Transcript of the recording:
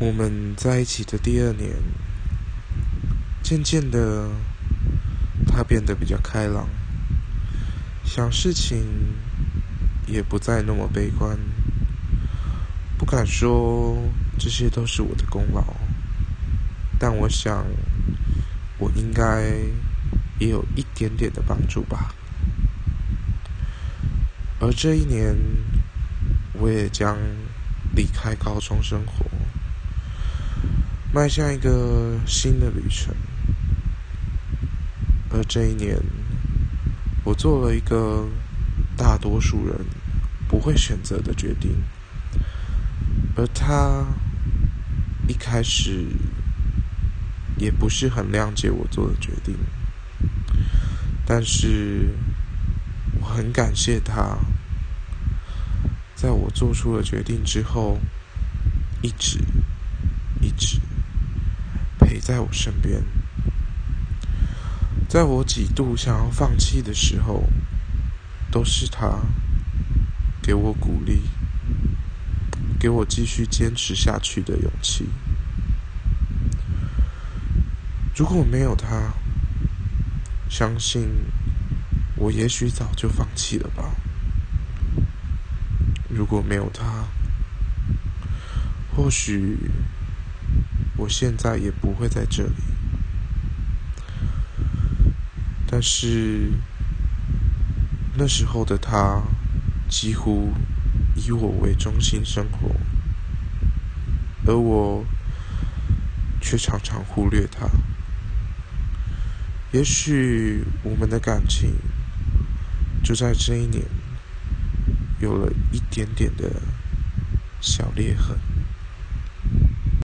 我们在一起的第二年，渐渐的，他变得比较开朗，想事情也不再那么悲观。不敢说这些都是我的功劳，但我想，我应该也有一点点的帮助吧。而这一年，我也将离开高中生活。迈向一个新的旅程，而这一年，我做了一个大多数人不会选择的决定，而他一开始也不是很谅解我做的决定，但是我很感谢他，在我做出了决定之后，一直一直。陪在我身边，在我几度想要放弃的时候，都是他给我鼓励，给我继续坚持下去的勇气。如果没有他，相信我也许早就放弃了吧。如果没有他，或许……我现在也不会在这里，但是那时候的他几乎以我为中心生活，而我却常常忽略他。也许我们的感情就在这一年有了一点点的小裂痕。